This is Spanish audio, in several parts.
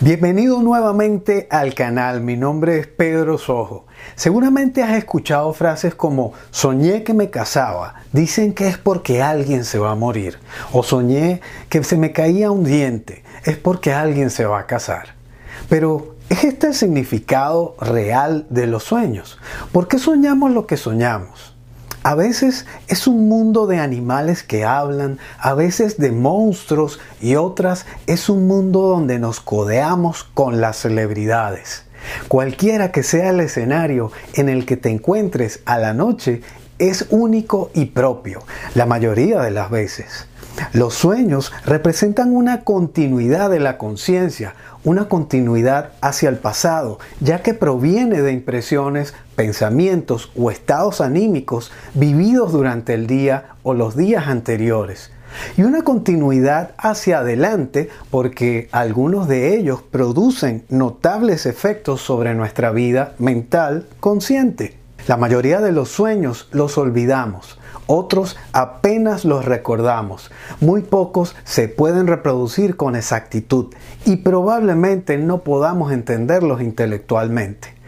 Bienvenido nuevamente al canal, mi nombre es Pedro Sojo. Seguramente has escuchado frases como soñé que me casaba, dicen que es porque alguien se va a morir, o soñé que se me caía un diente, es porque alguien se va a casar. Pero, ¿es este el significado real de los sueños? ¿Por qué soñamos lo que soñamos? A veces es un mundo de animales que hablan, a veces de monstruos y otras es un mundo donde nos codeamos con las celebridades. Cualquiera que sea el escenario en el que te encuentres a la noche es único y propio, la mayoría de las veces. Los sueños representan una continuidad de la conciencia, una continuidad hacia el pasado, ya que proviene de impresiones, pensamientos o estados anímicos vividos durante el día o los días anteriores. Y una continuidad hacia adelante porque algunos de ellos producen notables efectos sobre nuestra vida mental consciente. La mayoría de los sueños los olvidamos, otros apenas los recordamos, muy pocos se pueden reproducir con exactitud y probablemente no podamos entenderlos intelectualmente.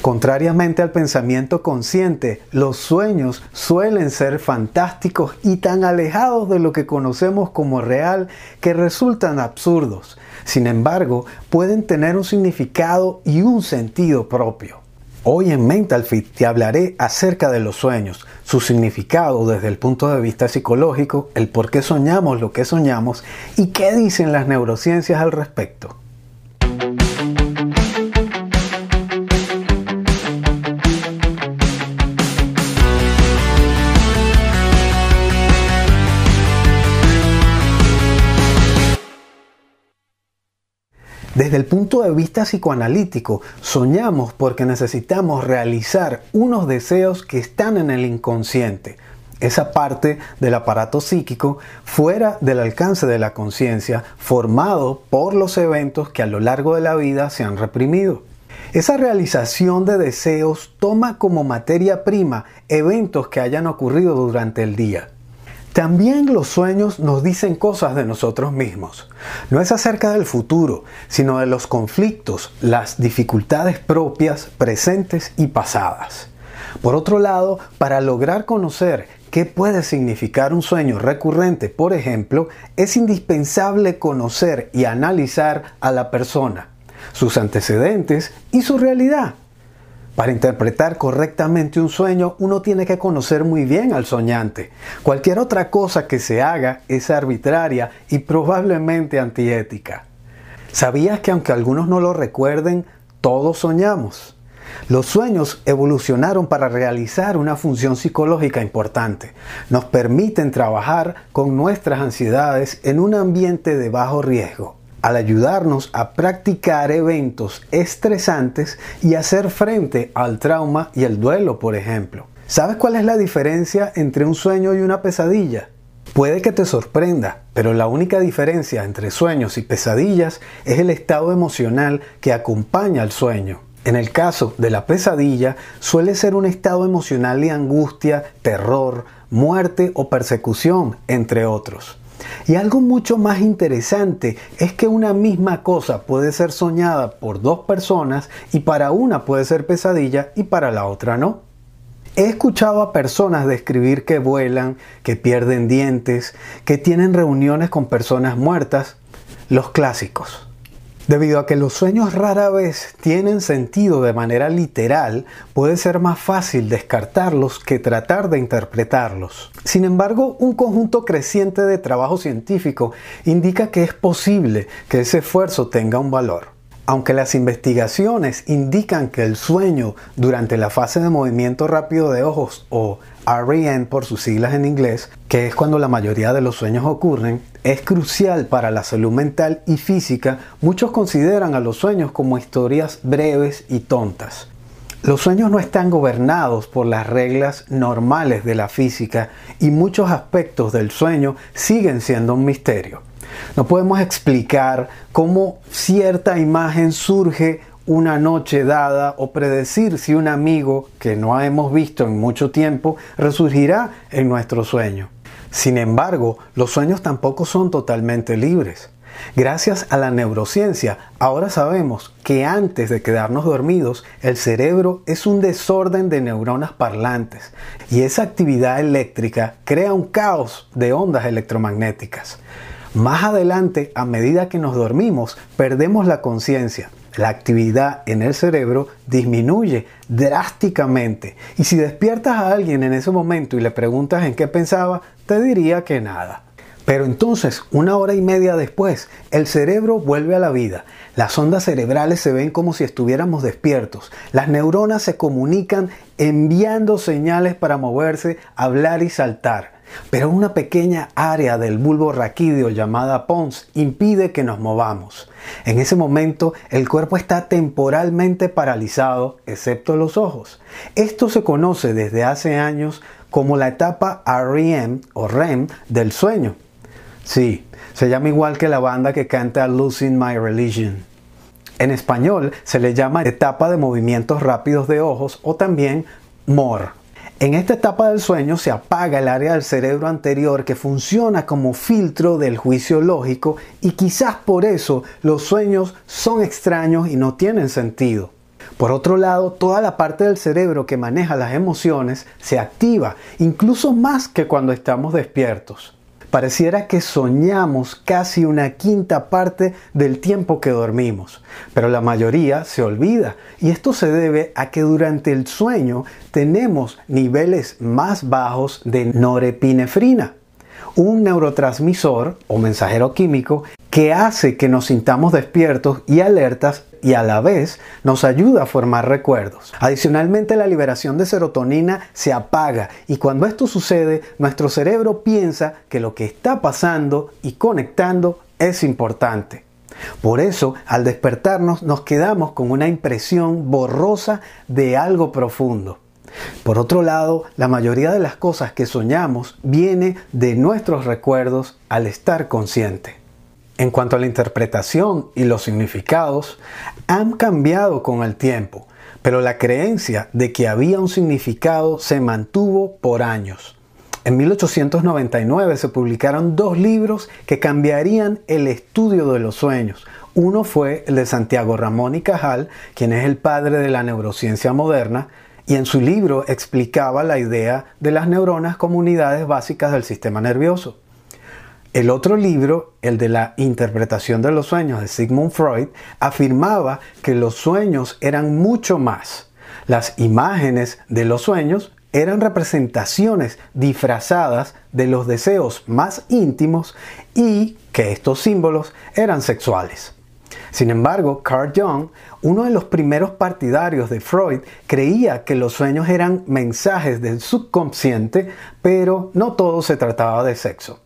Contrariamente al pensamiento consciente, los sueños suelen ser fantásticos y tan alejados de lo que conocemos como real que resultan absurdos. Sin embargo, pueden tener un significado y un sentido propio. Hoy en Mental Fit te hablaré acerca de los sueños, su significado desde el punto de vista psicológico, el por qué soñamos lo que soñamos y qué dicen las neurociencias al respecto. Desde el punto de vista psicoanalítico, soñamos porque necesitamos realizar unos deseos que están en el inconsciente, esa parte del aparato psíquico fuera del alcance de la conciencia, formado por los eventos que a lo largo de la vida se han reprimido. Esa realización de deseos toma como materia prima eventos que hayan ocurrido durante el día. También los sueños nos dicen cosas de nosotros mismos. No es acerca del futuro, sino de los conflictos, las dificultades propias, presentes y pasadas. Por otro lado, para lograr conocer qué puede significar un sueño recurrente, por ejemplo, es indispensable conocer y analizar a la persona, sus antecedentes y su realidad. Para interpretar correctamente un sueño, uno tiene que conocer muy bien al soñante. Cualquier otra cosa que se haga es arbitraria y probablemente antiética. ¿Sabías que aunque algunos no lo recuerden, todos soñamos? Los sueños evolucionaron para realizar una función psicológica importante. Nos permiten trabajar con nuestras ansiedades en un ambiente de bajo riesgo al ayudarnos a practicar eventos estresantes y hacer frente al trauma y el duelo, por ejemplo. ¿Sabes cuál es la diferencia entre un sueño y una pesadilla? Puede que te sorprenda, pero la única diferencia entre sueños y pesadillas es el estado emocional que acompaña al sueño. En el caso de la pesadilla, suele ser un estado emocional de angustia, terror, muerte o persecución, entre otros. Y algo mucho más interesante es que una misma cosa puede ser soñada por dos personas y para una puede ser pesadilla y para la otra no. He escuchado a personas describir que vuelan, que pierden dientes, que tienen reuniones con personas muertas, los clásicos. Debido a que los sueños rara vez tienen sentido de manera literal, puede ser más fácil descartarlos que tratar de interpretarlos. Sin embargo, un conjunto creciente de trabajo científico indica que es posible que ese esfuerzo tenga un valor. Aunque las investigaciones indican que el sueño durante la fase de movimiento rápido de ojos o REM por sus siglas en inglés, que es cuando la mayoría de los sueños ocurren, es crucial para la salud mental y física, muchos consideran a los sueños como historias breves y tontas. Los sueños no están gobernados por las reglas normales de la física y muchos aspectos del sueño siguen siendo un misterio. No podemos explicar cómo cierta imagen surge una noche dada o predecir si un amigo que no hemos visto en mucho tiempo resurgirá en nuestro sueño. Sin embargo, los sueños tampoco son totalmente libres. Gracias a la neurociencia, ahora sabemos que antes de quedarnos dormidos, el cerebro es un desorden de neuronas parlantes y esa actividad eléctrica crea un caos de ondas electromagnéticas. Más adelante, a medida que nos dormimos, perdemos la conciencia. La actividad en el cerebro disminuye drásticamente. Y si despiertas a alguien en ese momento y le preguntas en qué pensaba, te diría que nada. Pero entonces, una hora y media después, el cerebro vuelve a la vida. Las ondas cerebrales se ven como si estuviéramos despiertos. Las neuronas se comunican enviando señales para moverse, hablar y saltar. Pero una pequeña área del bulbo raquídeo llamada pons impide que nos movamos. En ese momento el cuerpo está temporalmente paralizado, excepto los ojos. Esto se conoce desde hace años como la etapa REM o REM del sueño. Sí, se llama igual que la banda que canta Losing My Religion. En español se le llama etapa de movimientos rápidos de ojos o también MOR. En esta etapa del sueño se apaga el área del cerebro anterior que funciona como filtro del juicio lógico y quizás por eso los sueños son extraños y no tienen sentido. Por otro lado, toda la parte del cerebro que maneja las emociones se activa, incluso más que cuando estamos despiertos. Pareciera que soñamos casi una quinta parte del tiempo que dormimos, pero la mayoría se olvida y esto se debe a que durante el sueño tenemos niveles más bajos de norepinefrina, un neurotransmisor o mensajero químico que hace que nos sintamos despiertos y alertas y a la vez nos ayuda a formar recuerdos. Adicionalmente, la liberación de serotonina se apaga y cuando esto sucede, nuestro cerebro piensa que lo que está pasando y conectando es importante. Por eso, al despertarnos, nos quedamos con una impresión borrosa de algo profundo. Por otro lado, la mayoría de las cosas que soñamos viene de nuestros recuerdos al estar consciente. En cuanto a la interpretación y los significados, han cambiado con el tiempo, pero la creencia de que había un significado se mantuvo por años. En 1899 se publicaron dos libros que cambiarían el estudio de los sueños. Uno fue el de Santiago Ramón y Cajal, quien es el padre de la neurociencia moderna, y en su libro explicaba la idea de las neuronas como unidades básicas del sistema nervioso. El otro libro, el de la interpretación de los sueños de Sigmund Freud, afirmaba que los sueños eran mucho más. Las imágenes de los sueños eran representaciones disfrazadas de los deseos más íntimos y que estos símbolos eran sexuales. Sin embargo, Carl Jung, uno de los primeros partidarios de Freud, creía que los sueños eran mensajes del subconsciente, pero no todo se trataba de sexo.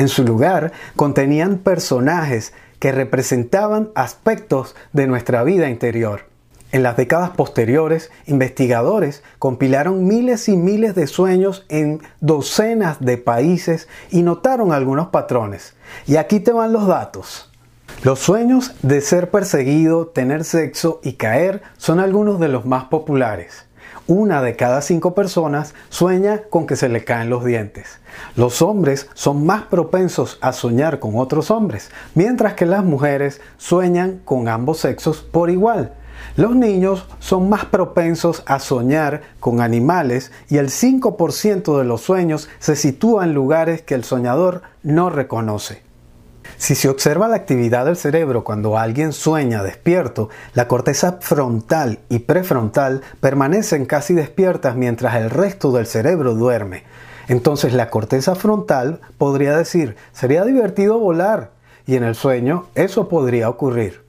En su lugar, contenían personajes que representaban aspectos de nuestra vida interior. En las décadas posteriores, investigadores compilaron miles y miles de sueños en docenas de países y notaron algunos patrones. Y aquí te van los datos. Los sueños de ser perseguido, tener sexo y caer son algunos de los más populares una de cada cinco personas sueña con que se le caen los dientes. Los hombres son más propensos a soñar con otros hombres, mientras que las mujeres sueñan con ambos sexos por igual. Los niños son más propensos a soñar con animales y el 5% de los sueños se sitúa en lugares que el soñador no reconoce. Si se observa la actividad del cerebro cuando alguien sueña despierto, la corteza frontal y prefrontal permanecen casi despiertas mientras el resto del cerebro duerme. Entonces la corteza frontal podría decir, sería divertido volar, y en el sueño eso podría ocurrir.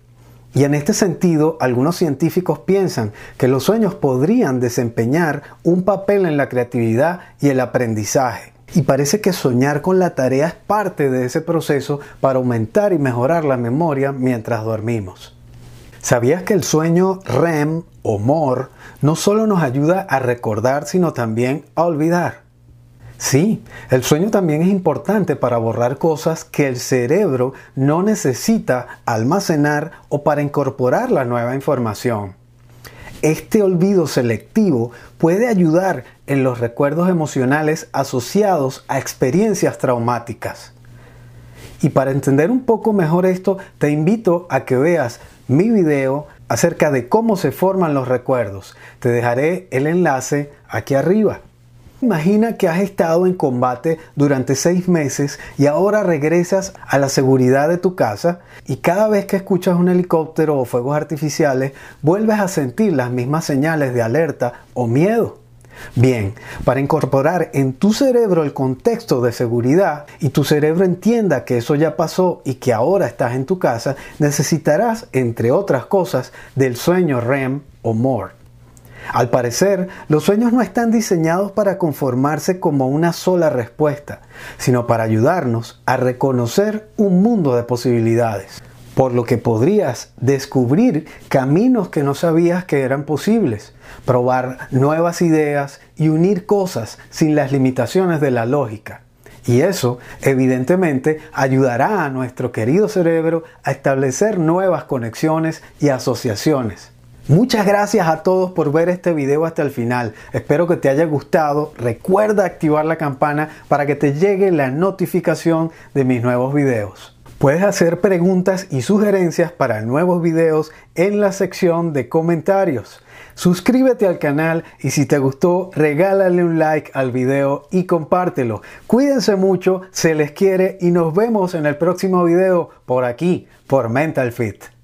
Y en este sentido, algunos científicos piensan que los sueños podrían desempeñar un papel en la creatividad y el aprendizaje. Y parece que soñar con la tarea es parte de ese proceso para aumentar y mejorar la memoria mientras dormimos. ¿Sabías que el sueño REM o MOR no solo nos ayuda a recordar, sino también a olvidar? Sí, el sueño también es importante para borrar cosas que el cerebro no necesita almacenar o para incorporar la nueva información. Este olvido selectivo puede ayudar en los recuerdos emocionales asociados a experiencias traumáticas. Y para entender un poco mejor esto, te invito a que veas mi video acerca de cómo se forman los recuerdos. Te dejaré el enlace aquí arriba. Imagina que has estado en combate durante seis meses y ahora regresas a la seguridad de tu casa y cada vez que escuchas un helicóptero o fuegos artificiales vuelves a sentir las mismas señales de alerta o miedo. Bien, para incorporar en tu cerebro el contexto de seguridad y tu cerebro entienda que eso ya pasó y que ahora estás en tu casa, necesitarás, entre otras cosas, del sueño REM o MORE. Al parecer, los sueños no están diseñados para conformarse como una sola respuesta, sino para ayudarnos a reconocer un mundo de posibilidades, por lo que podrías descubrir caminos que no sabías que eran posibles, probar nuevas ideas y unir cosas sin las limitaciones de la lógica. Y eso, evidentemente, ayudará a nuestro querido cerebro a establecer nuevas conexiones y asociaciones. Muchas gracias a todos por ver este video hasta el final. Espero que te haya gustado. Recuerda activar la campana para que te llegue la notificación de mis nuevos videos. Puedes hacer preguntas y sugerencias para nuevos videos en la sección de comentarios. Suscríbete al canal y si te gustó, regálale un like al video y compártelo. Cuídense mucho, se les quiere y nos vemos en el próximo video por aquí, por Mental Fit.